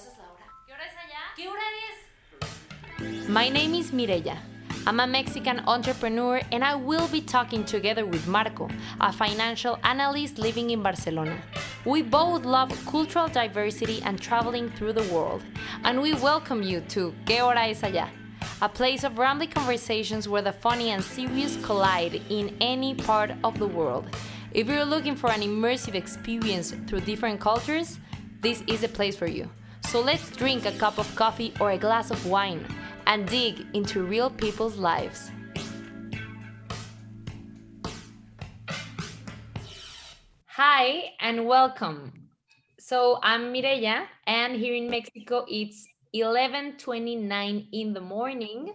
pasas la hora? ¿Qué hora es allá? ¿Qué hora es? My name is Mireya. I'm a Mexican entrepreneur and I will be talking together with Marco, a financial analyst living in Barcelona. We both love cultural diversity and traveling through the world, and we welcome you to ¿Qué hora es allá? A place of rambling conversations where the funny and serious collide in any part of the world. If you're looking for an immersive experience through different cultures, this is the place for you. So let's drink a cup of coffee or a glass of wine and dig into real people's lives. Hi and welcome. So I'm Mireya, and here in Mexico it's 11:29 in the morning,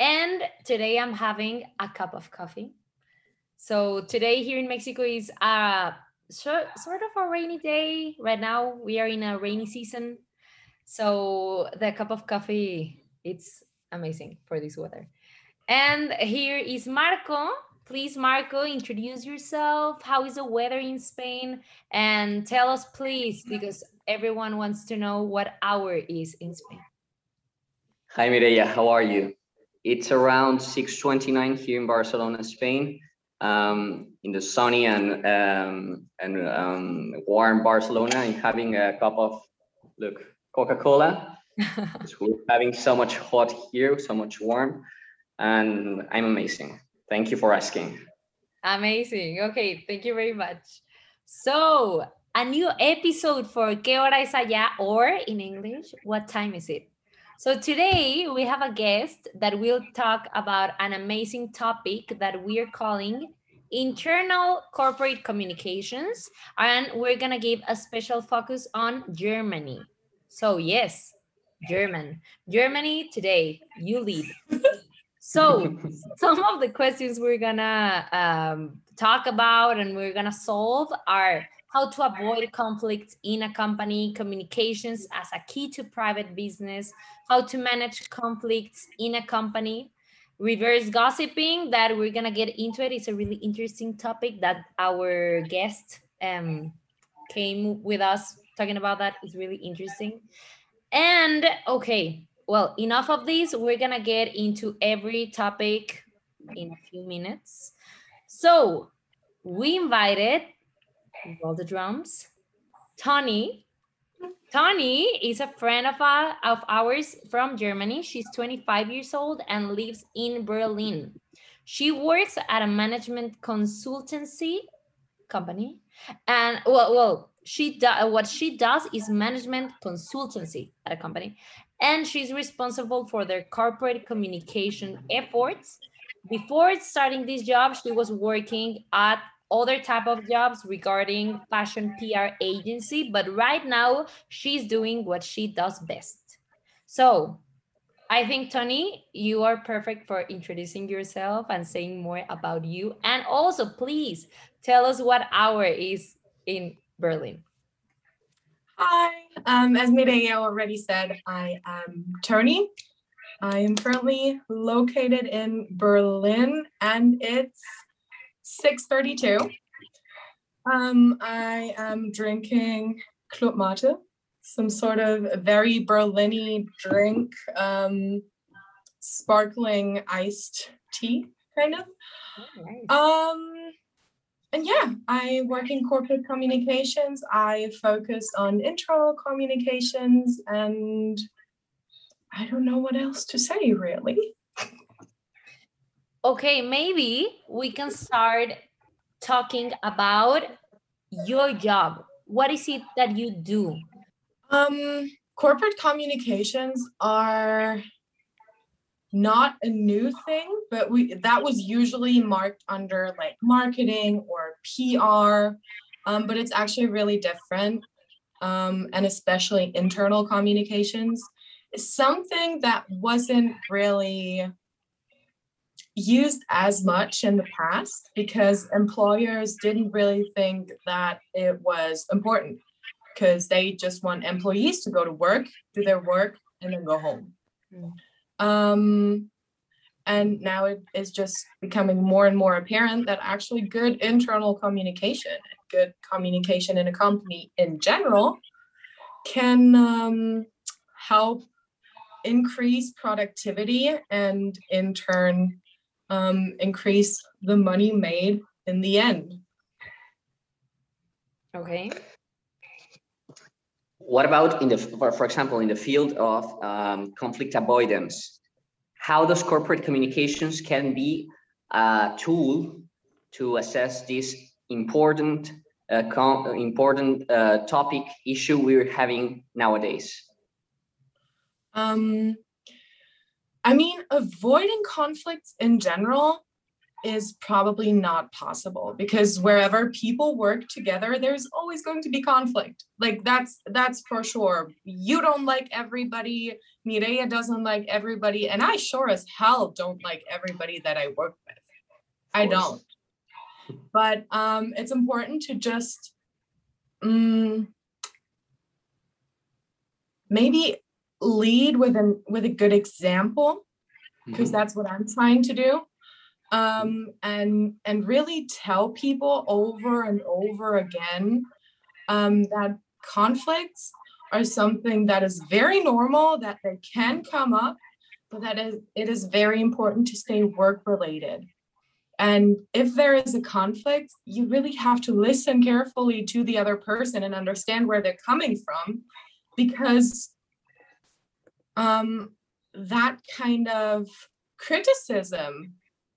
and today I'm having a cup of coffee. So today here in Mexico is a sort of a rainy day. Right now we are in a rainy season, so the cup of coffee it's amazing for this weather. And here is Marco. Please, Marco, introduce yourself. How is the weather in Spain? And tell us, please, because everyone wants to know what hour is in Spain. Hi, Mireya. How are you? It's around 6.29 here in Barcelona, Spain. Um, in the sunny and um, and um, warm Barcelona and having a cup of, look, Coca-Cola we're having so much hot here, so much warm, and I'm amazing. Thank you for asking. Amazing. Okay, thank you very much. So, a new episode for ¿Qué hora es allá? Or in English, what time is it? So, today we have a guest that will talk about an amazing topic that we're calling internal corporate communications. And we're going to give a special focus on Germany. So, yes, German. Germany today, you lead. So, some of the questions we're gonna um, talk about and we're gonna solve are how to avoid conflicts in a company, communications as a key to private business, how to manage conflicts in a company, reverse gossiping that we're gonna get into it. It's a really interesting topic that our guest um, came with us talking about that is really interesting. And okay, well, enough of this. We're gonna get into every topic in a few minutes. So we invited all the drums, Tony. Tony is a friend of, uh, of ours from Germany. She's 25 years old and lives in Berlin. She works at a management consultancy company. And well, well, she does what she does is management consultancy at a company and she's responsible for their corporate communication efforts. Before starting this job she was working at other type of jobs regarding fashion pr agency but right now she's doing what she does best. So i think tony you are perfect for introducing yourself and saying more about you. And also please tell us what hour is in Berlin. Hi, um, as Mireya already said, I am Tony. I am currently located in Berlin and it's 6.32. Um, I am drinking Club Mate, some sort of very Berlin drink, um, sparkling iced tea, kind of. Oh, nice. Um, and yeah, I work in corporate communications. I focus on internal communications, and I don't know what else to say really. Okay, maybe we can start talking about your job. What is it that you do? Um, corporate communications are not a new thing, but we that was usually marked under like marketing or PR, um, but it's actually really different, um, and especially internal communications is something that wasn't really used as much in the past because employers didn't really think that it was important because they just want employees to go to work, do their work, and then go home. Mm. Um, and now it is just becoming more and more apparent that actually good internal communication, good communication in a company in general, can um, help increase productivity and in turn um, increase the money made in the end. Okay. What about in the, for, example, in the field of um, conflict avoidance? How does corporate communications can be a tool to assess this important, uh, important uh, topic issue we're having nowadays? Um, I mean, avoiding conflicts in general is probably not possible because wherever people work together there's always going to be conflict. Like that's that's for sure. You don't like everybody. Mireya doesn't like everybody. And i sure as hell don't like everybody that i work with. I don't. But um it's important to just um, maybe lead with an with a good example because mm-hmm. that's what i'm trying to do um, and and really tell people over and over again um, that conflicts are something that is very normal that they can come up but that is, it is very important to stay work related. And if there is a conflict you really have to listen carefully to the other person and understand where they're coming from because um, that kind of criticism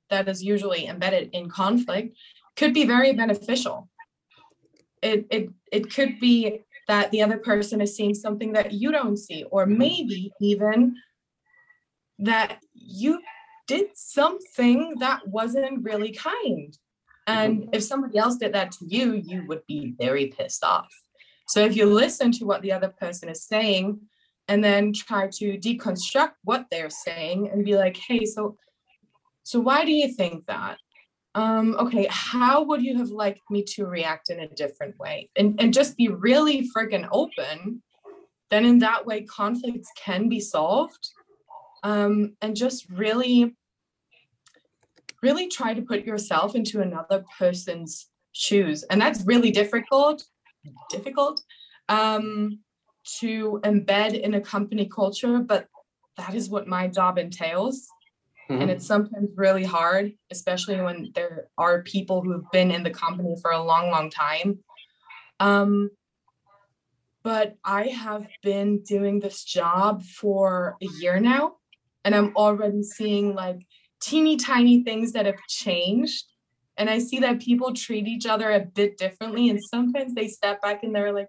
that is usually embedded in conflict could be very beneficial. It, it, it could be that the other person is seeing something that you don't see, or maybe even that you did something that wasn't really kind. And mm-hmm. if somebody else did that to you, you would be very pissed off. So if you listen to what the other person is saying and then try to deconstruct what they're saying and be like, hey, so so why do you think that? Um, okay, how would you have liked me to react in a different way? And, and just be really freaking open. Then in that way, conflicts can be solved. Um, and just really, really try to put yourself into another person's shoes. And that's really difficult, difficult um, to embed in a company culture, but that is what my job entails. Mm-hmm. And it's sometimes really hard, especially when there are people who have been in the company for a long, long time. Um, but I have been doing this job for a year now, and I'm already seeing like teeny tiny things that have changed. And I see that people treat each other a bit differently. And sometimes they step back and they're like,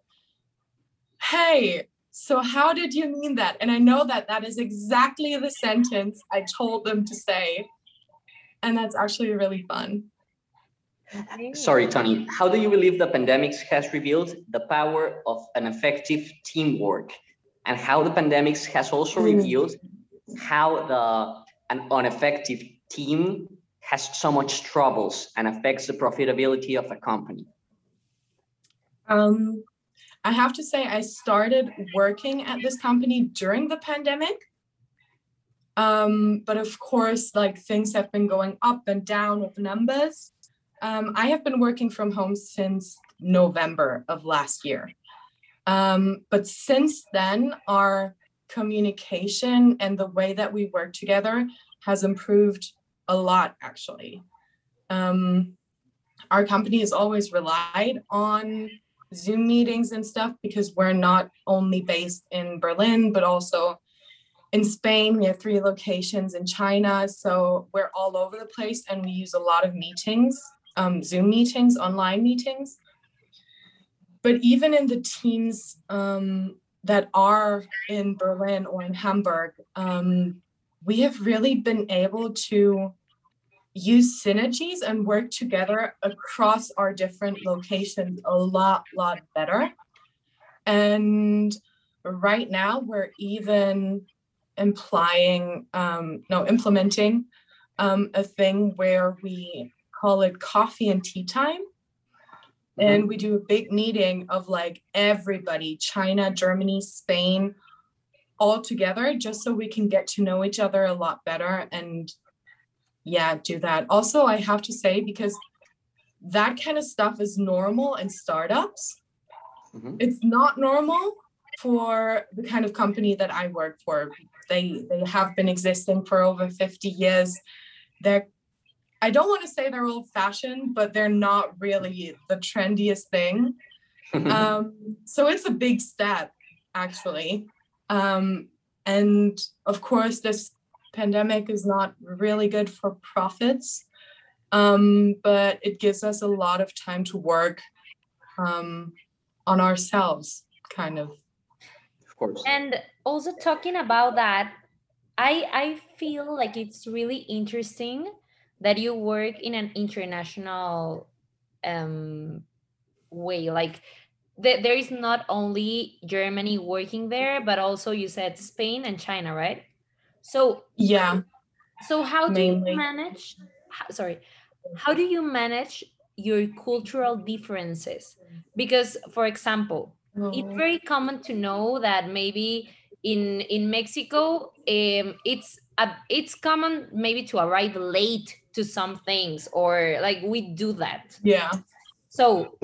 hey, so how did you mean that? And I know that that is exactly the sentence I told them to say. And that's actually really fun. Sorry, Tony. How do you believe the pandemics has revealed the power of an effective teamwork and how the pandemics has also mm. revealed how the an ineffective team has so much troubles and affects the profitability of a company? Um, I have to say, I started working at this company during the pandemic. Um, but of course, like things have been going up and down with numbers. Um, I have been working from home since November of last year. Um, but since then, our communication and the way that we work together has improved a lot, actually. Um, our company has always relied on Zoom meetings and stuff because we're not only based in Berlin, but also in Spain. We have three locations in China. So we're all over the place and we use a lot of meetings, um, Zoom meetings, online meetings. But even in the teams um, that are in Berlin or in Hamburg, um, we have really been able to use synergies and work together across our different locations a lot, lot better. And right now, we're even implying, um, no, implementing um, a thing where we call it coffee and tea time. Mm-hmm. And we do a big meeting of like everybody China, Germany, Spain, all together, just so we can get to know each other a lot better and yeah, do that. Also, I have to say, because that kind of stuff is normal in startups, mm-hmm. it's not normal for the kind of company that I work for. They they have been existing for over 50 years. They're I don't want to say they're old fashioned, but they're not really the trendiest thing. um, so it's a big step, actually. Um, and of course, this pandemic is not really good for profits, um, but it gives us a lot of time to work um, on ourselves, kind of. Of course. And also talking about that, I I feel like it's really interesting that you work in an international um, way. Like th- there is not only Germany working there, but also you said Spain and China, right? So yeah. So how do Mainly. you manage? How, sorry, how do you manage your cultural differences? Because, for example, it's Oh, very common to know that maybe in in Mexico, um, it's a, it's common maybe to arrive late to some things, or like we do that. yeah. So,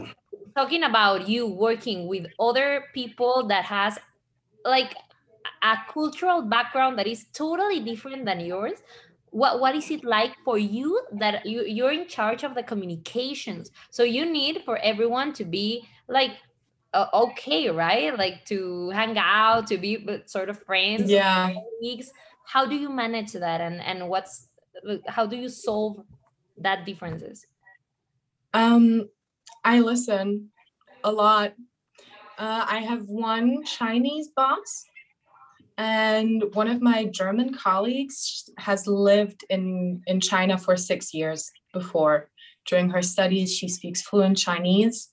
talking about you working with other people that has like a cultural background that is totally different than yours, what what is it like for you that you you're in charge of the communications? So you need for everyone to be like uh, okay, right? Like to hang out, to be sort of friends, Yeah. colleagues. How do you manage that, and and what's how do you solve that differences? Um, I listen a lot. Uh, I have one Chinese boss, and one of my German colleagues has lived in in China for six years before. During her studies, she speaks fluent Chinese,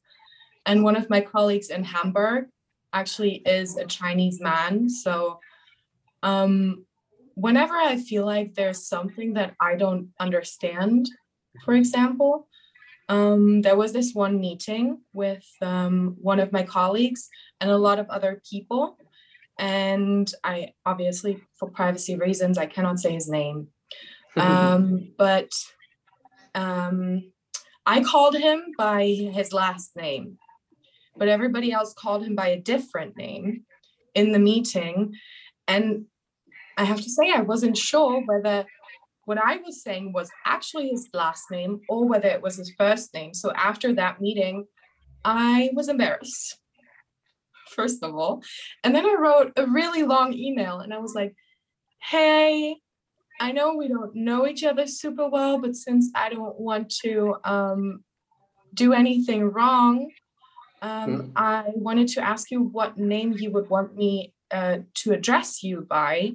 and one of my colleagues in Hamburg actually is a Chinese man. So, um, whenever I feel like there's something that I don't understand, for example, um, there was this one meeting with um, one of my colleagues and a lot of other people. And I obviously, for privacy reasons, I cannot say his name. Um, but um, I called him by his last name, but everybody else called him by a different name in the meeting. And I have to say, I wasn't sure whether what I was saying was actually his last name or whether it was his first name. So after that meeting, I was embarrassed, first of all. And then I wrote a really long email and I was like, hey, I know we don't know each other super well, but since I don't want to um, do anything wrong, um, I wanted to ask you what name you would want me uh, to address you by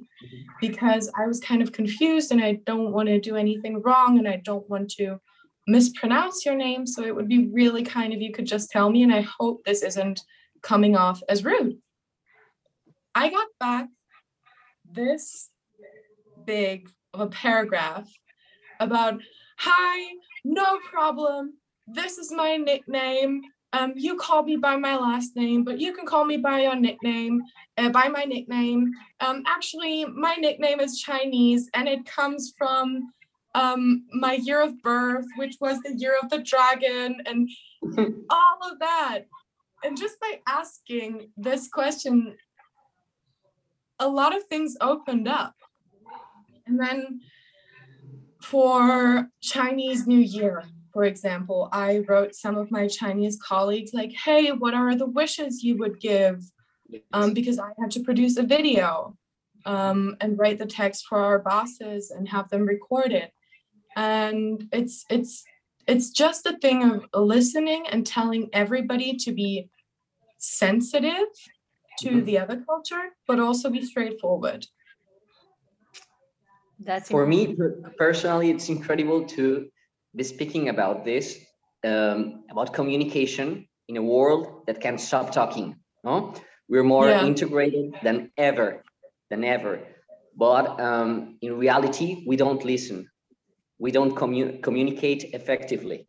because I was kind of confused and I don't want to do anything wrong and I don't want to mispronounce your name. So it would be really kind if you could just tell me. And I hope this isn't coming off as rude. I got back this big of a paragraph about, hi, no problem. This is my nickname. Um, you call me by my last name, but you can call me by your nickname, uh, by my nickname. Um, actually, my nickname is Chinese, and it comes from um, my year of birth, which was the year of the dragon, and all of that. And just by asking this question, a lot of things opened up. And then for Chinese New Year, for example, I wrote some of my Chinese colleagues like, hey, what are the wishes you would give? Um, because I had to produce a video um, and write the text for our bosses and have them record it. And it's it's it's just a thing of listening and telling everybody to be sensitive to Mhm. the other culture, but also be straightforward. That's For me personally, it's incredible to be speaking about this, um, about communication in a world that can stop talking. No, we're more Yeah. integrated than ever, than ever. But um, in reality, we don't listen. We don't commu- communicate effectively.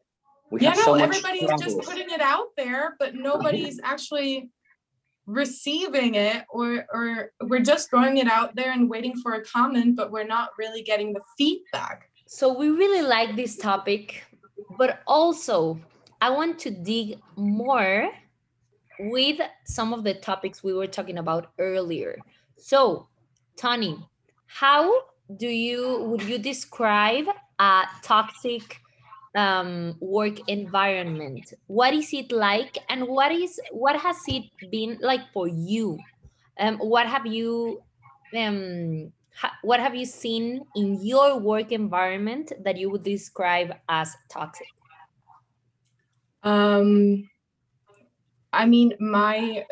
We yeah, have no, so much everybody's just putting it out there, but nobody's actually receiving it or or we're just throwing it out there and waiting for a comment, but we're not really getting the feedback. So we really like this topic, but also I want to dig more with some of the topics we were talking about earlier. So, Tony, how do you would you describe a toxic um, work environment? What is it like, and what is what has it been like for you? Um, what have you um, ha what have you seen in your work environment that you would describe as toxic? Um, I mean, my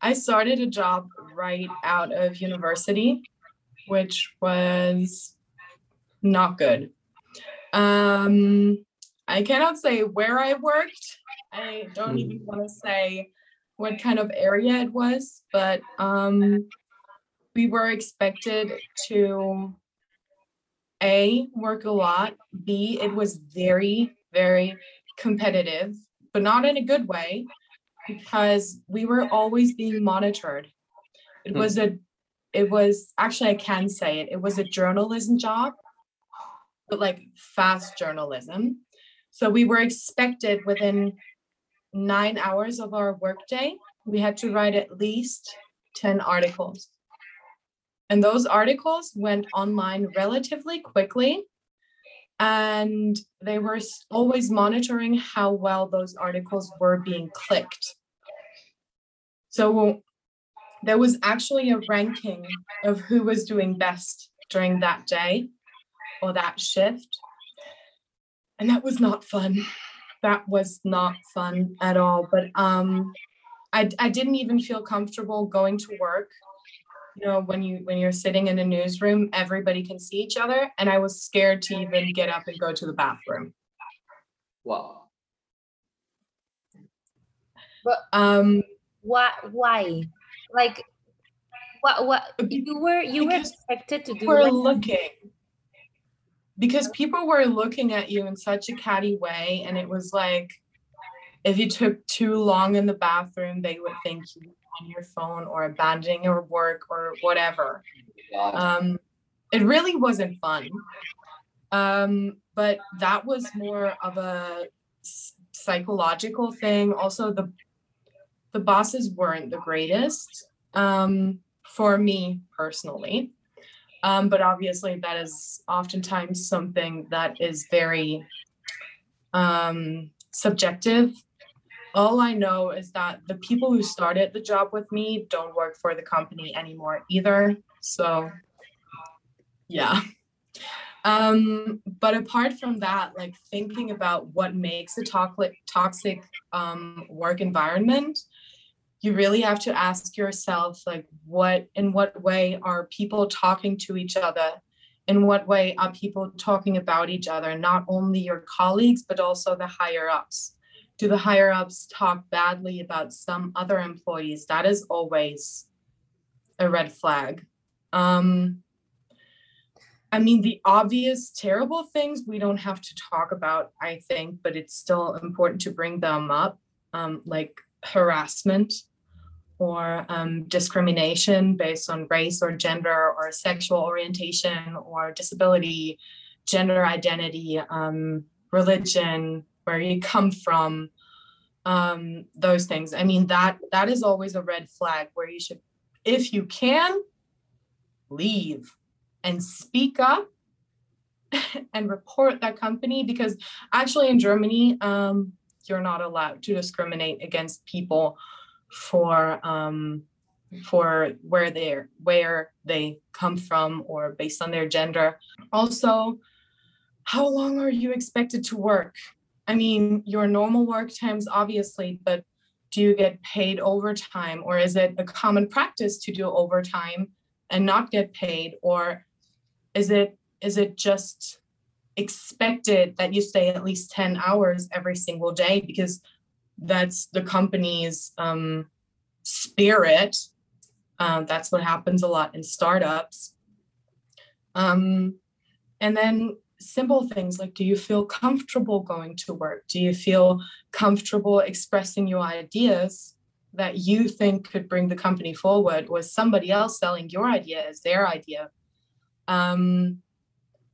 I started a job right out of university, which was not good. Um, I cannot say where I worked. I don't even want to say what kind of area it was, but um, we were expected to A, work a lot, B, it was very, very competitive, but not in a good way because we were always being monitored. It Hmm. was a, it was actually, I can say it, it was a journalism job, but like fast journalism. So we were expected within nine hours of our workday, we had to write at least 10 articles. And those articles went online relatively quickly. And they were always monitoring how well those articles were being clicked. So there was actually a ranking of who was doing best during that day or that shift. And that was not fun. That was not fun at all. But um I, I didn't even feel comfortable going to work. You know, when you when you're sitting in a newsroom, everybody can see each other, and I was scared to even get up and go to the bathroom. Wow. But um, Why? Why? Like, what? What? You were you were expected to do. we're what? looking because people were looking at you in such a catty way, and it was like if you took too long in the bathroom, they would think you were on your phone or abandoning your work or whatever. Um it really wasn't fun um but that was more of a psychological thing also the the bosses weren't the greatest um for me personally um but obviously that is oftentimes something that is very um subjective all I know is that the people who started the job with me don't work for the company anymore either. So, yeah. Um, but apart from that, like thinking about what makes a toxic toxic um, work environment, you really have to ask yourself, like, what in what way are people talking to each other? In what way are people talking about each other? Not only your colleagues, but also the higher ups do the higher ups talk badly about some other employees that is always a red flag um i mean the obvious terrible things we don't have to talk about i think but it's still important to bring them up um, like harassment or um, discrimination based on race or gender or sexual orientation or disability gender identity um, religion where you come from um those things. I mean that that is always a red flag where you should if you can leave and speak up and report that company because actually in germany um you're not allowed to discriminate against people for um for where they're where they come from or based on their gender also how long are you expected to work I mean, your normal work times, obviously, but do you get paid overtime or is it a common practice to do overtime and not get paid? Or is it is it just expected that you stay at least 10 hours every single day because that's the company's um, spirit. Um, that's what happens a lot in startups. Um, and then simple things like do you feel comfortable going to work? Do you feel comfortable expressing your ideas that you think could bring the company forward? Was somebody else selling your idea as their idea? Um,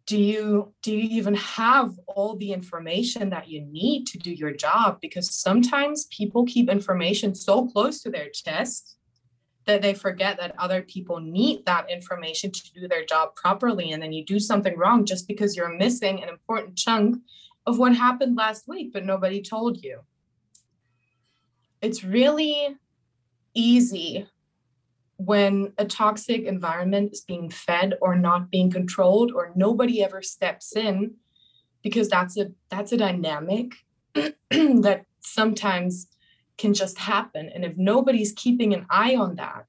do you do you even have all the information that you need to do your job? Because sometimes people keep information so close to their chest that they forget that other people need that information to do their job properly and then you do something wrong just because you're missing an important chunk of what happened last week but nobody told you. It's really easy when a toxic environment is being fed or not being controlled or nobody ever steps in because that's a that's a dynamic that sometimes can just happen. And if nobody's keeping an eye on that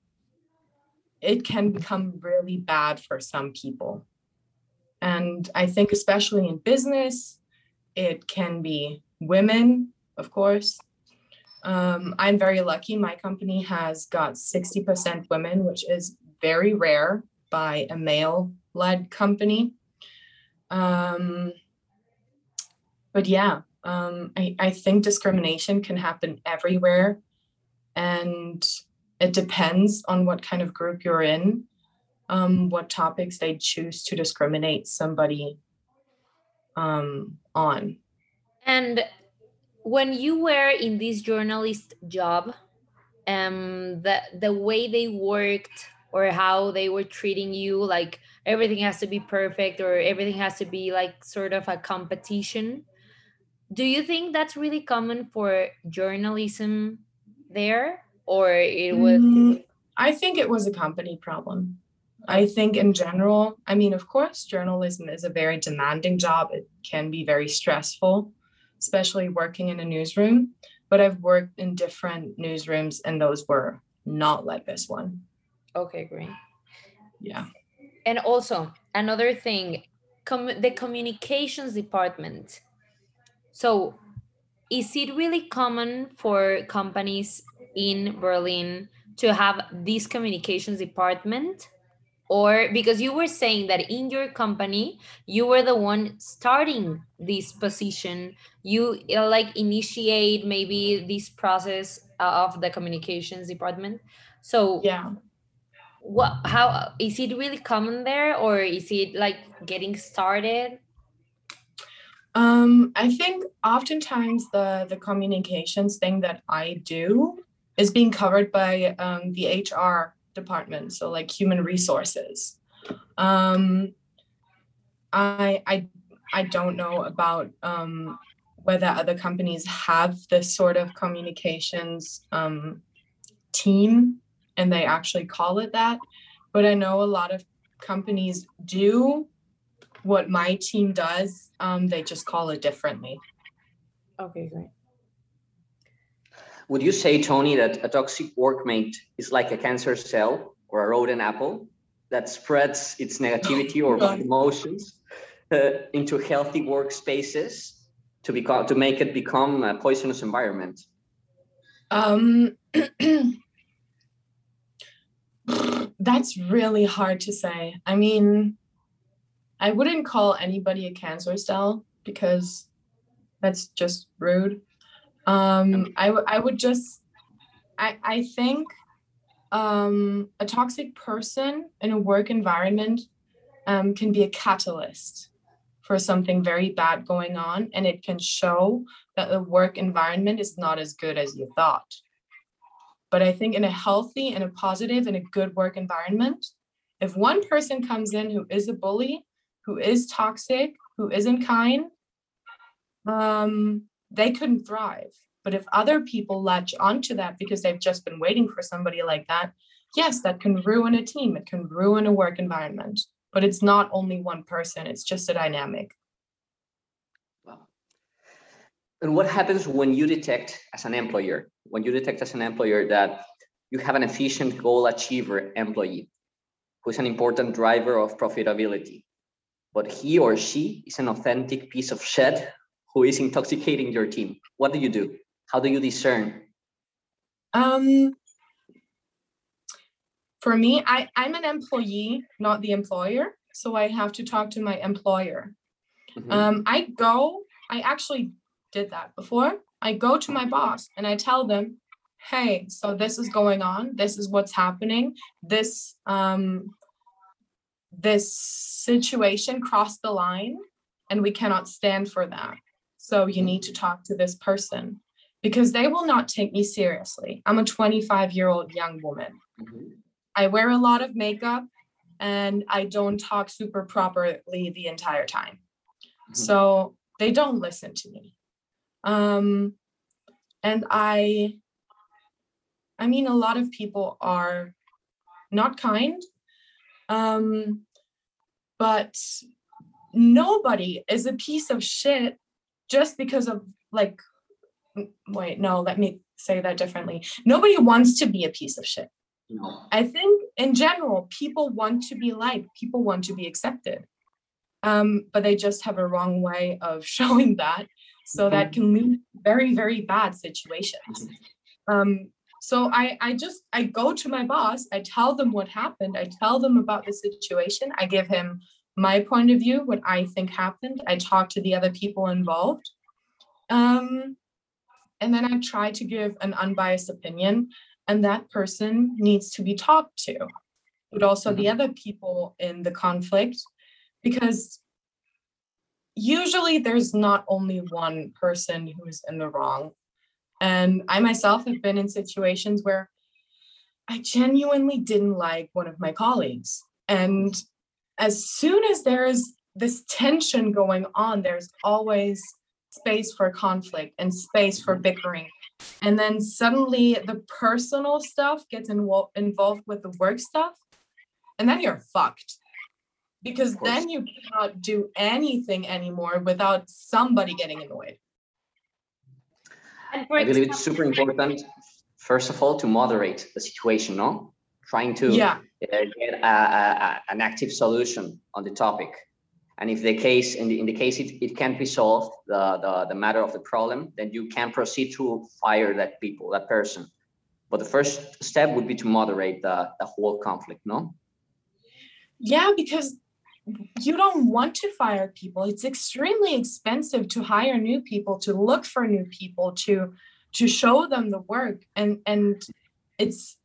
it can become really bad for some people. And i think especially in business it can be women of course um, I'm very lucky. My company has got 60% women, which is very rare by a male led company. Um, but yeah, um, I, I think discrimination can happen everywhere. And it depends on what kind of group you're in, um, what topics they choose to discriminate somebody um, on. And when you were in this journalist job um the the way they worked or how they were treating you like everything has to be perfect or everything has to be like sort of a competition do you think that's really common for journalism there? Or it was mm, i think it was a company problem. I think in general i mean of course journalism is a very demanding job. It can be very stressful especially working in a newsroom, but I've worked in different newsrooms and those were not like this one. Okay, great. Yeah. And also, another thing, com- the communications department. So, is it really common for companies in Berlin to have this communications department? Or because you were saying that in your company you were the one starting this position. You uh, like initiate maybe this process of the communications department. So yeah. what how is it really common there or is it like getting started? Um i think oftentimes the the communications thing that i do is being covered by um, the hr department, so like human resources. Um, I I I don't know about um, whether other companies have this sort of communications um, team and they actually call it that, but I know a lot of companies do what my team does. Um, they just call it differently. Okay, great. Would you say, Tony, that a toxic workmate is like a cancer cell or a rotten apple that spreads its negativity or emotions uh, into healthy workspaces to become to make it become a poisonous environment? Um, that's really hard to say. I mean, I wouldn't call anybody a cancer cell because that's just rude. Um, I, w- I would just, I, I think um, a toxic person in a work environment um, can be a catalyst for something very bad going on, and it can show that the work environment is not as good as you thought. But I think in a healthy and a positive and a good work environment, if one person comes in who is a bully, who is toxic, who isn't kind, um, they couldn't thrive. But if other people latch onto that because they've just been waiting for somebody like that, yes, that can ruin a team. It can ruin a work environment. But it's not only one person, it's just a dynamic. Wow. And what happens when you detect as an employer, when you detect as an employer that you have an efficient goal achiever employee who is an important driver of profitability, but he or she is an authentic piece of shit who is intoxicating your team. What do you do? How do you discern? Um, for me, I, I'm an employee, not the employer. So I have to talk to my employer. Mm-hmm. Um, I go, I actually did that before. I go to my boss and I tell them, hey, so this is going on. This is what's happening. This um, this situation crossed the line and we cannot stand for that. So you need to talk to this person because they will not take me seriously. I'm a 25 year old young woman. Mhm. I wear a lot of makeup and I don't talk super properly the entire time. Mhm. So they don't listen to me. Um, and I, I mean, a lot of people are not kind. Um, but nobody is a piece of shit just because of like, wait, no, let me say that differently. Nobody wants to be a piece of shit. No. I think in general, people want to be liked, people want to be accepted. Um, but they just have a wrong way of showing that. So that can lead to very, very bad situations. Um, so I, I just I go to my boss, I tell them what happened, I tell them about the situation, I give him my point of view, what I think happened, I talk to the other people involved. Um, and then I try to give an unbiased opinion and that person needs to be talked to. But also the other people in the conflict because usually there's not only one person who's in the wrong. And i myself have been in situations where i genuinely didn't like one of my colleagues. And as soon as there is this tension going on there's always space for conflict and space for bickering. And then suddenly the personal stuff gets invol- involved with the work stuff and then you're fucked. Because then you cannot do anything anymore without somebody getting annoyed. And for I believe it's super important, first of all, to moderate the situation, no? Trying to yeah Uh, get a, a, a- an active solution on the topic. And if the case, in the, in the case it, it can't be solved, the, the, the matter of the problem, then you can proceed to fire that people, that person. But the first step would be to moderate the, the whole conflict, no? yeah because you don't want to fire people it's extremely expensive to hire new people to look for new people to to show them the work and and it's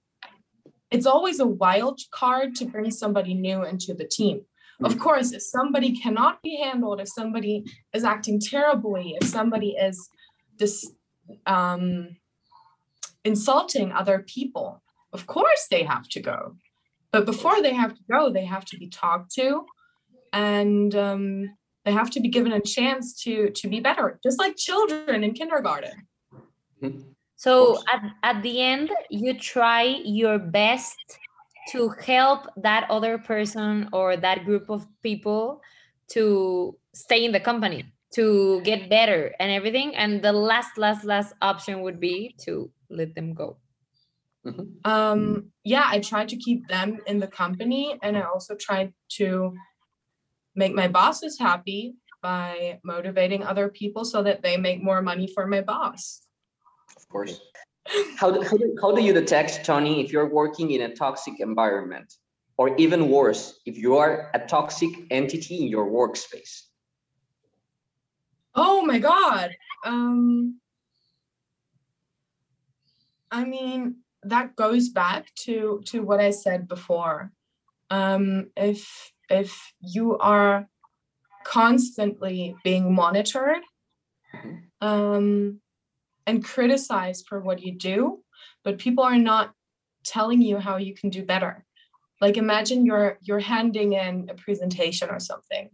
it's always a wild card to bring somebody new into the team. Of course if somebody cannot be handled if somebody is acting terribly if somebody is this um insulting other people of course they have to go. But before they have to go they have to be talked to and um, they have to be given a chance to to be better just like children in kindergarten So at, at the end, you try your best to help that other person or that group of people to stay in the company, to get better and everything. And the last, last, last option would be to let them go. Mhm. um yeah i tried to keep them in the company and i also tried to make my bosses happy by motivating other people so that they make more money for my boss Of course. How do, how do, how do you detect, Tony, if you're working in a toxic environment? Or even worse, if you are a toxic entity in your workspace? Oh my god. Um I mean that goes back to to what I said before. Um if if you are constantly being monitored Mhm. um and criticized for what you do, but people are not telling you how you can do better. Like imagine you're you're handing in a presentation or something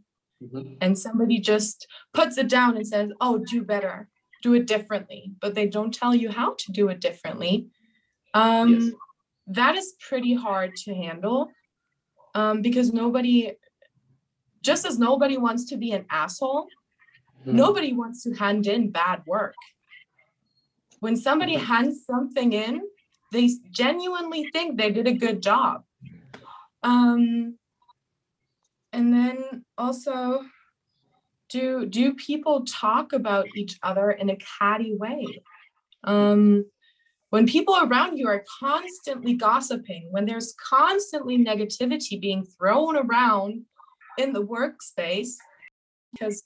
Mhm. and somebody just puts it down and says, "Oh, do better, do it differently," but they don't tell you how to do it differently. Um, Yes. That is pretty hard to handle um, because nobody, just as nobody wants to be an asshole, Mhm. nobody wants to hand in bad work. When somebody Mhm. hands something in, they genuinely think they did a good job. Um, and then also, do do people talk about each other in a catty way? Um, when people around you are constantly gossiping, when there's constantly negativity being thrown around in the workspace, because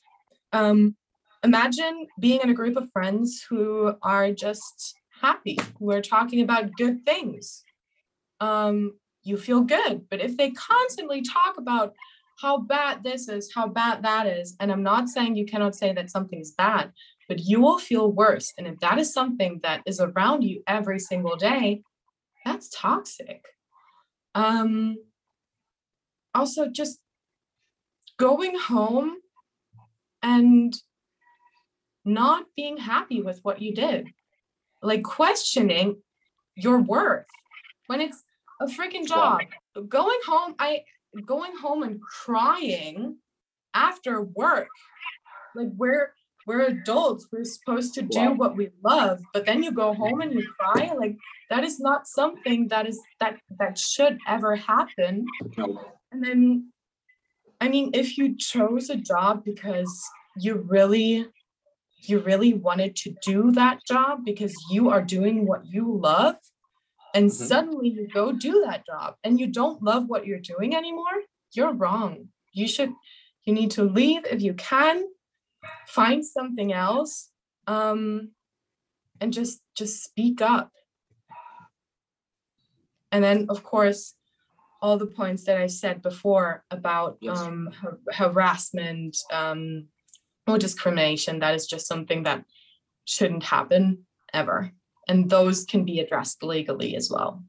um, imagine being in a group of friends who are just happy, who are talking about good things. Um, you feel good. But if they constantly talk about how bad this is, how bad that is, and I'm not saying you cannot say that something's bad, but you will feel worse. And if that is something that is around you every single day, that's toxic. Um, also, just going home and not being happy with what you did, like questioning your worth when it's a freaking job. Going home, I going home and crying after work, like we're we're adults. We're supposed to do what we love but then you go home and you cry. Like that is not something that is that that should ever happen. And then i mean if you chose a job because you really you really wanted to do that job because you are doing what you love and Mhm. suddenly you go do that job and you don't love what you're doing anymore you're wrong you should you need to leave if you can find something else um and just just speak up and then of course all the points that i said before about Yes. um har- harassment um or discrimination that is just something that shouldn't happen ever. And those can be addressed legally as well.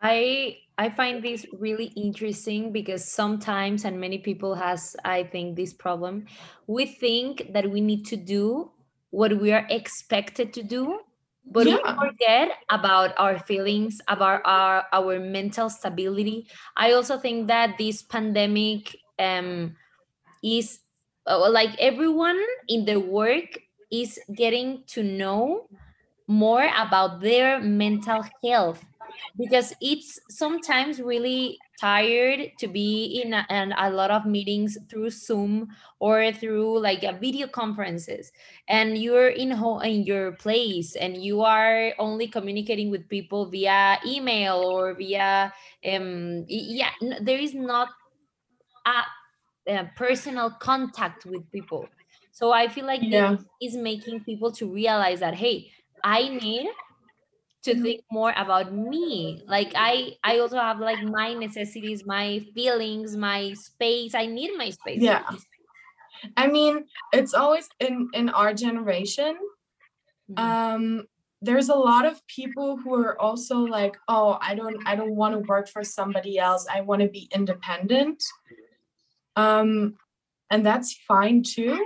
I I find this really interesting because sometimes and many people has I think this problem we think that we need to do what we are expected to do but we forget about our feelings about our our mental stability. I also think that this pandemic um is like everyone in the work is getting to know more about their mental health because it's sometimes really tired to be in a, in a lot of meetings through zoom or through like a video conferences. And you're in home in your place and you are only communicating with people via email or via um yeah there is not a, a personal contact with people. So i feel like yeah. this is making people to realize that hey i need to Mhm. think more about me. Like i i also have like my necessities my feelings my space. I need my space yeah. i mean it's always in in our generation Mhm. um there's a lot of people who are also like oh i don't i don't want to work for somebody else. I want to be independent um and that's fine too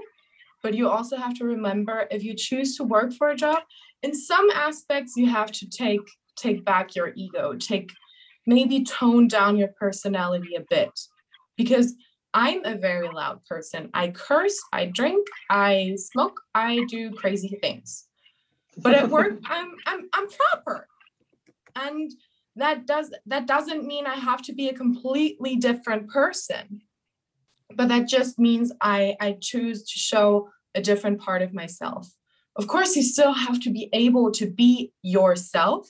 but you also have to remember if you choose to work for a job in some aspects you have to take take back your ego take maybe tone down your personality a bit. Because i'm a very loud person. I curse i drink i smoke i do crazy things. But at work i'm i'm i'm proper. And that does that doesn't mean i have to be a completely different person but that just means i i choose to show a different part of myself. Of course you still have to be able to be yourself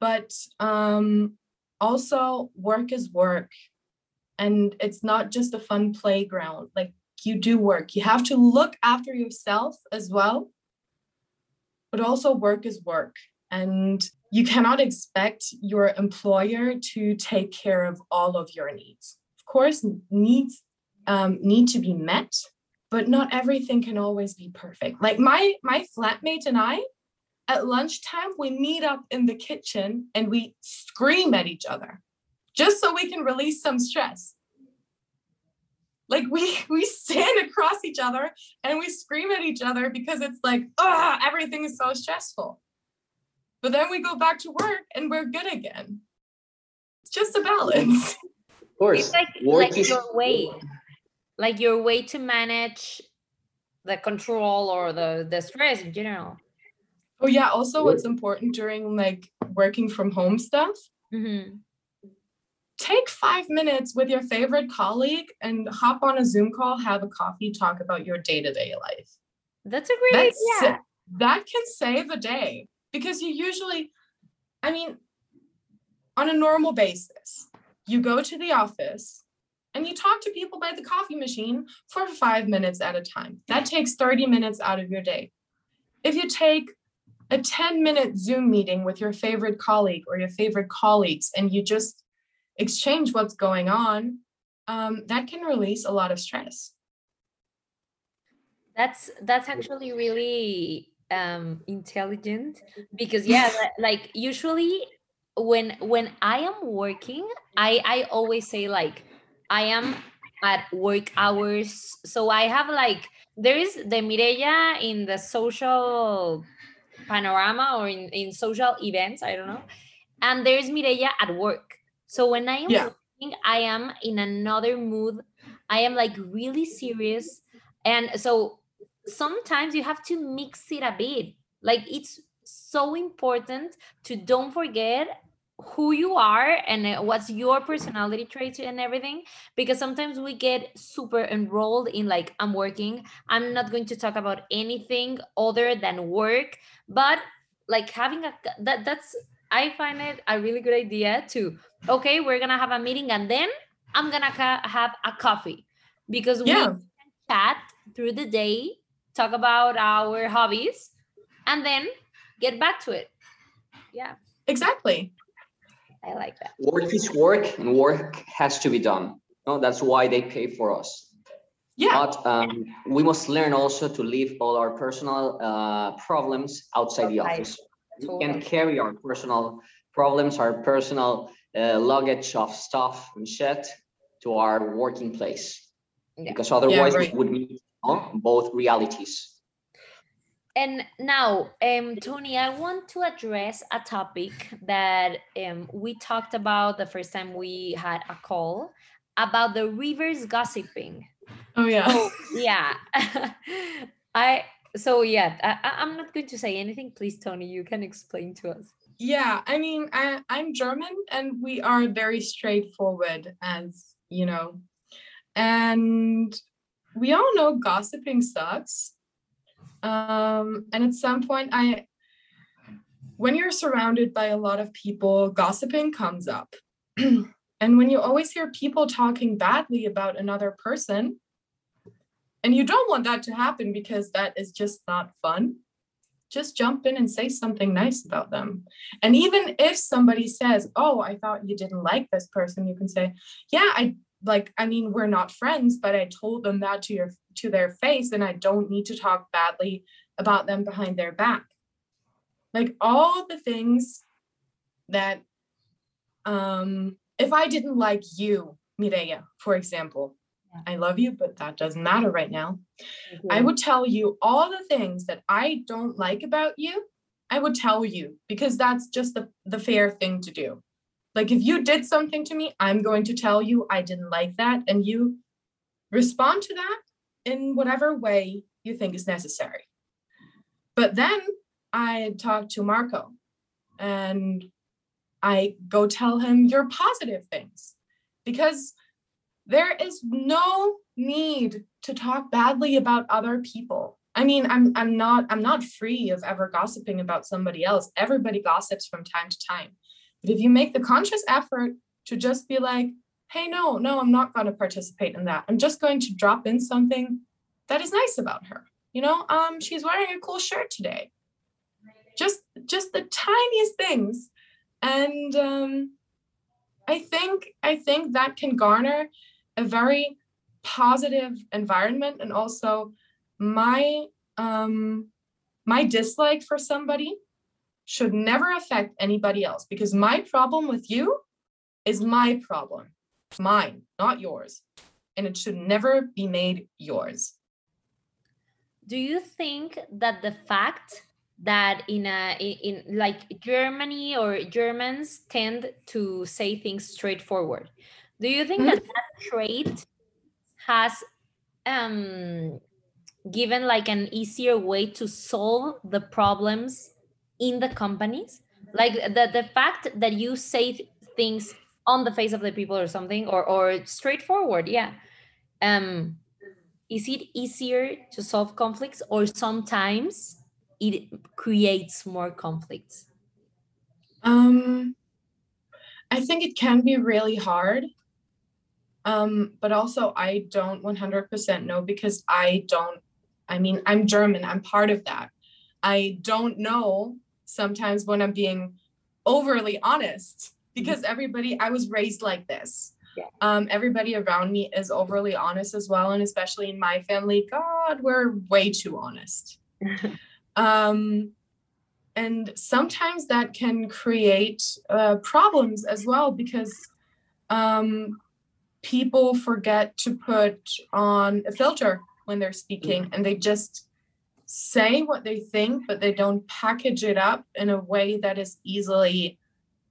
but um also work is work. And it's not just a fun playground like you do work. You have to look after yourself as well but also work is work. And you cannot expect your employer to take care of all of your needs course needs um, need to be met but not everything can always be perfect. Like my my flatmate and i at lunchtime we meet up in the kitchen and we scream at each other just so we can release some stress. Like we we stand across each other and we scream at each other because it's like ah everything is so stressful. But then we go back to work and we're good again. It's just a balance Of course, it's like work like is your way like your way to manage the control or the the stress in general. Oh yeah also what's important during like working from home stuff Mhm. take five minutes with your favorite colleague and hop on a zoom call have a coffee talk about your day-to-day life. That's a great That's idea. that can save a day because you usually i mean on a normal basis you go to the office and you talk to people by the coffee machine for five minutes at a time that takes 30 minutes out of your day if you take a 10 minute Zoom meeting with your favorite colleague or your favorite colleagues and you just exchange what's going on, um, that can release a lot of stress. That's that's actually really um intelligent because yeah like usually when when i am working i i always say like i am at work hours. So i have like there is the mireya in the social panorama or in, in social events i don't know and there's mireya at work. So when i am Yeah. working i am in another mood. I am like really serious. And so sometimes you have to mix it a bit. Like it's so important to don't forget who you are and uh, what's your personality traits and everything because sometimes we get super enrolled in like i'm working i'm not going to talk about anything other than work but like having a that that's i find it a really good idea to okay we're gonna have a meeting and then i'm gonna ca- have a coffee because we Yeah. chat through the day, talk about our hobbies, and then get back to it. Yeah, Exactly. I like that. Work is work and work has to be done. No, that's why they pay for us. Yeah. But um, we must learn also to leave all our personal uh, problems outside the Outside. office. We Totally. can carry our personal problems, our personal uh, luggage of stuff and shit to our working place. Yeah. Because otherwise right. we would meet no, both realities. And now, um, Tony, I want to address a topic that um, we talked about the first time we had a call about the reverse gossiping. Oh yeah. So, yeah, I so yeah, I, I'm not going to say anything. Please, Tony, you can explain to us. Yeah, I mean, I, I'm German and we are very straightforward, as you know. And we all know gossiping sucks. Um, and at some point, I, when you're surrounded by a lot of people, gossiping comes up. and when you always hear people talking badly about another person, and you don't want that to happen because that is just not fun, just jump in and say something nice about them. And even if somebody says, "Oh, I thought you didn't like this person," you can say, "Yeah, I like I mean, we're not friends, but I told them that to your to their face and I don't need to talk badly about them behind their back." Like all the things that um if I didn't like you, Mireya, for example, Yeah. I love you, but that doesn't matter right now. I would tell you all the things that I don't like about you. I would tell you because that's just the, the fair thing to do. Like if you did something to me, I'm going to tell you I didn't like that and you respond to that in whatever way you think is necessary. But then I talk to Marco and I go tell him your positive things because there is no need to talk badly about other people. I mean, I'm I'm not I'm not free of ever gossiping about somebody else. Everybody gossips from time to time. But if you make the conscious effort to just be like, "Hey, no, no, I'm not going to participate in that. I'm just going to drop in something that is nice about her." You know, um she's wearing a cool shirt today. Just just the tiniest things. And um I think I think that can garner a very positive environment and also my um my dislike for somebody should never affect anybody else because my problem with you is my problem mine not yours and it should never be made yours do you think that the fact that in a in, in like germany or germans tend to say things straightforward do you think Mhm. that that trait has um given like an easier way to solve the problems in the companies. Like the the fact that you say th- things on the face of the people or something or or straightforward yeah. Um is it easier to solve conflicts or sometimes it creates more conflicts? Um i think it can be really hard. Um but also i don't 100% know because i don't i mean i'm german i'm part of that. I don't know sometimes when I'm being overly honest because everybody I was raised like this. Yeah. Um, everybody around me is overly honest as well, and especially in my family, God, we're way too honest. um, and sometimes that can create uh, problems as well because um, people forget to put on a filter when they're speaking and they just say what they think but they don't package it up in a way that is easily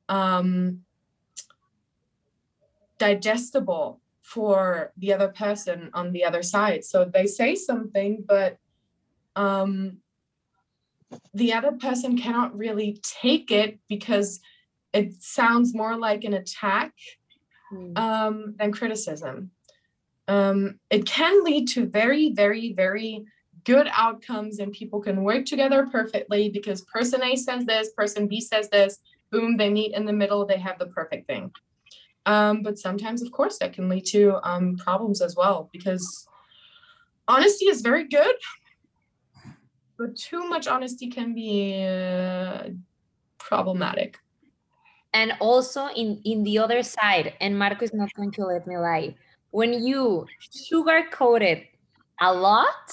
um, digestible for the other person on the other side so they say something but um, the other person cannot really take it because it sounds more like an attack Mm. um, than criticism. Um, it can lead to very, very, very good outcomes, and people can work together perfectly because person A says this, person B says this, boom, they meet in the middle, they have the perfect thing. Um, but sometimes, of course, that can lead to um, problems as well because honesty is very good, but too much honesty can be uh, problematic. and also in in the other side and marco is not going to let me lie when you sugarcoat it a lot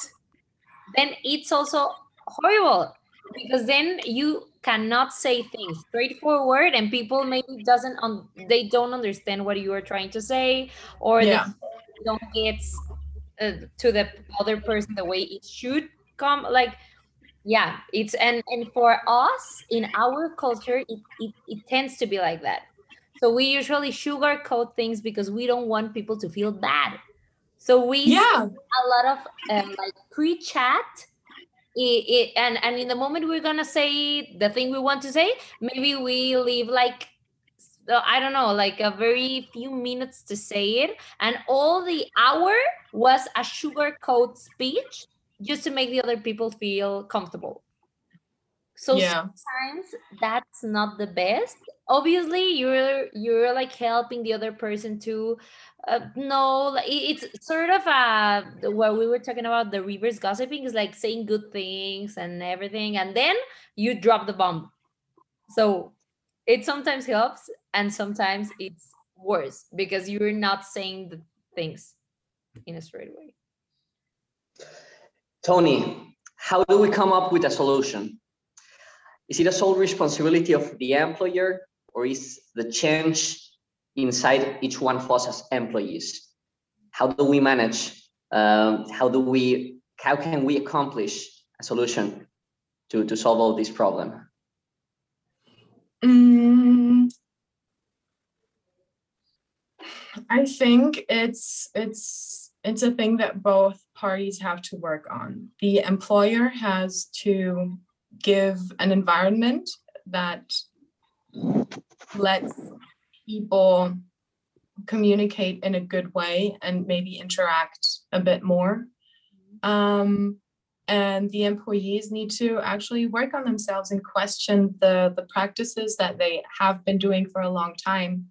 then it's also horrible because then you cannot say things straightforward and people maybe doesn't un- they don't understand what you are trying to say or Yeah. they don't get uh, to the other person the way it should come like yeah it's and and for us in our culture it, it, it tends to be like that so we usually sugarcoat things because we don't want people to feel bad so we Yeah, a lot of um, like pre-chat. I- i- and and in the moment we're gonna say the thing we want to say maybe we leave like i don't know like a very few minutes to say it. And all the hour was a sugarcoat speech just to make the other people feel comfortable. So yeah, sometimes that's not the best obviously you're you're like helping the other person to uh, like, it's sort of uh what we were talking about the reverse gossiping is like saying good things and everything and then you drop the bomb so it sometimes helps and sometimes it's worse because you're not saying the things in a straight way Tony, how do we come up with a solution? Is it a sole responsibility of the employer or is the change inside each one of us as employees? How do we manage? Um, how do we, how can we accomplish a solution to, to solve all this problem? Mm, I think it's it's it's a thing that both parties have to work on. The employer has to give an environment that lets people communicate in a good way and maybe interact a bit more. Um, and the employees need to actually work on themselves and question the the practices that they have been doing for a long time.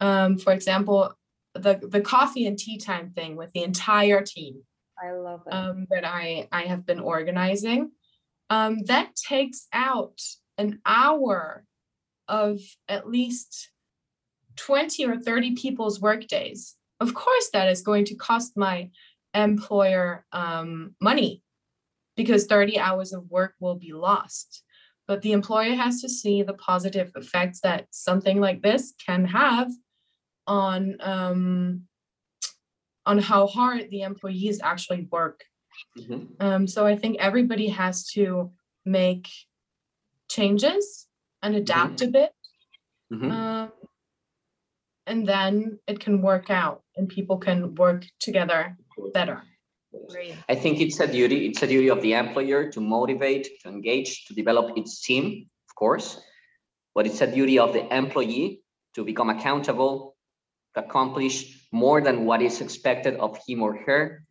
Um, for example the the coffee and tea time thing with the entire team i love it. um, that i i have been organizing. Um, that takes out an hour of at least 20 or 30 people's work days of course that is going to cost my employer um, money because 30 hours of work will be lost. But the employer has to see the positive effects that something like this can have on um, on how hard the employees actually work. Mhm. Um, so I think everybody has to make changes and adapt a bit, Mhm. um, and then it can work out, and people can work together better. I think it's a duty, it's a duty of the employer to motivate, to engage, to develop its team, of course. But it's a duty of the employee to become accountable, to accomplish more than what is expected of him or her,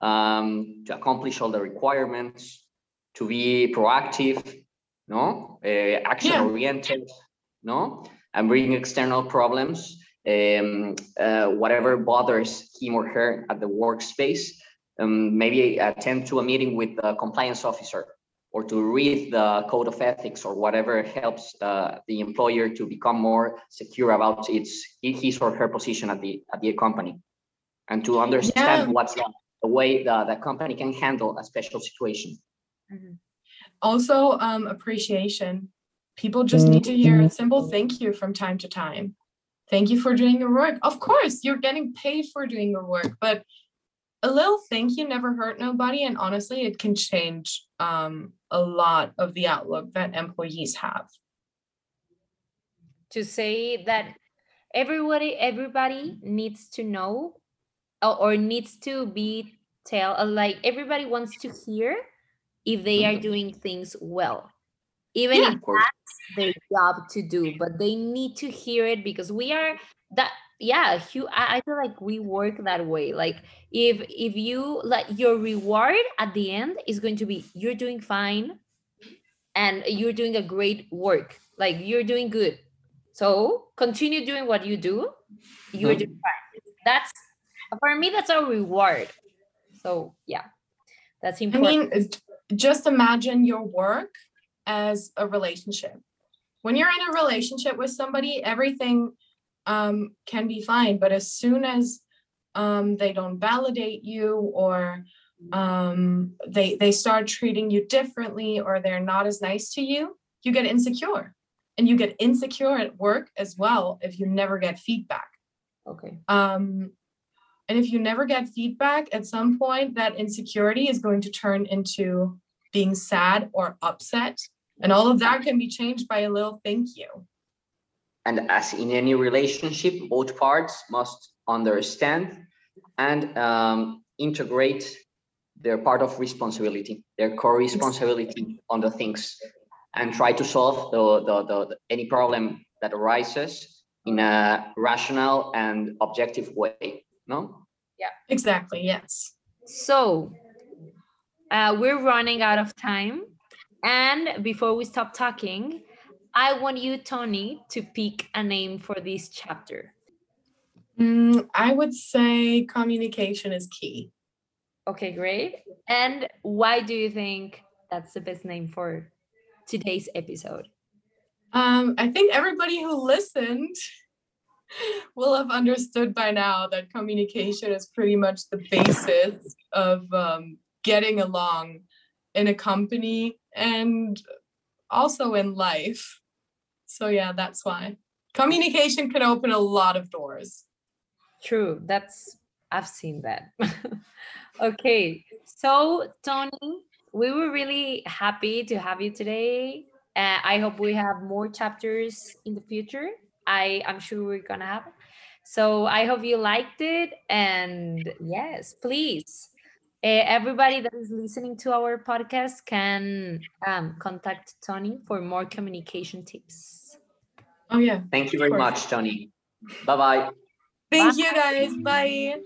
um, to accomplish all the requirements, to be proactive, no, uh, action oriented, no, and bring external problems, um, uh, whatever bothers him or her at the workspace um, maybe attend to a meeting with the compliance officer or to read the code of ethics or whatever helps uh, the employer to become more secure about its his or her position at the at the company and to understand Yeah. what's the, way the, the company can handle a special situation Mhm. Also, um, appreciation. People just need to hear a simple thank you from time to time. Thank you for doing your work. Of course, you're getting paid for doing your work, but a little thank you never hurt nobody. And honestly, it can change um, a lot of the outlook that employees have. to say that everybody everybody needs to know or, or needs to be tell like everybody wants to hear if they are doing things well. Even Yeah. if course. their job to do but they need to hear it because we are that yeah I, I feel like we work that way. Like if if you like your reward at the end is going to be you're doing fine and you're doing a great work. Like you're doing good. So continue doing what you do. You're doing mm-hmm. fine. That's for me that's a reward. So yeah. That's I important. mean, it- just imagine your work as a relationship. When you're in a relationship with somebody, everything um, can be fine. But as soon as um, they don't validate you or um, they they start treating you differently or they're not as nice to you, you get insecure. And you get insecure at work as well if you never get feedback. okay Um, and if you never get feedback, at some point, that insecurity is going to turn into being sad or upset. And all of that can be changed by a little thank you. and as in any relationship both parts must understand and um, integrate their part of responsibility their core responsibility on the things and try to solve the, the, the, the- any problem that arises in a rational and objective way no Yeah. Exactly. Yes. So uh, we're running out of time. And before we stop talking, I want you, Tony, to pick a name for this chapter. Mm, I would say communication is key. Okay, great. And why do you think that's the best name for today's episode? Um, I think everybody who listened will have understood by now that communication is pretty much the basis of um, getting along in a company and also in life. So, yeah, that's why communication can open a lot of doors. True, that's, I've seen that. okay, so Tony, we were really happy to have you today. Uh, I hope we have more chapters in the future. I I'm sure we're gonna have. it. So I hope you liked it, and yes, please, uh, everybody that is listening to our podcast can um, contact Tony for more communication tips. Oh, yeah. thank you very much tony bye bye Thank you guys. Bye.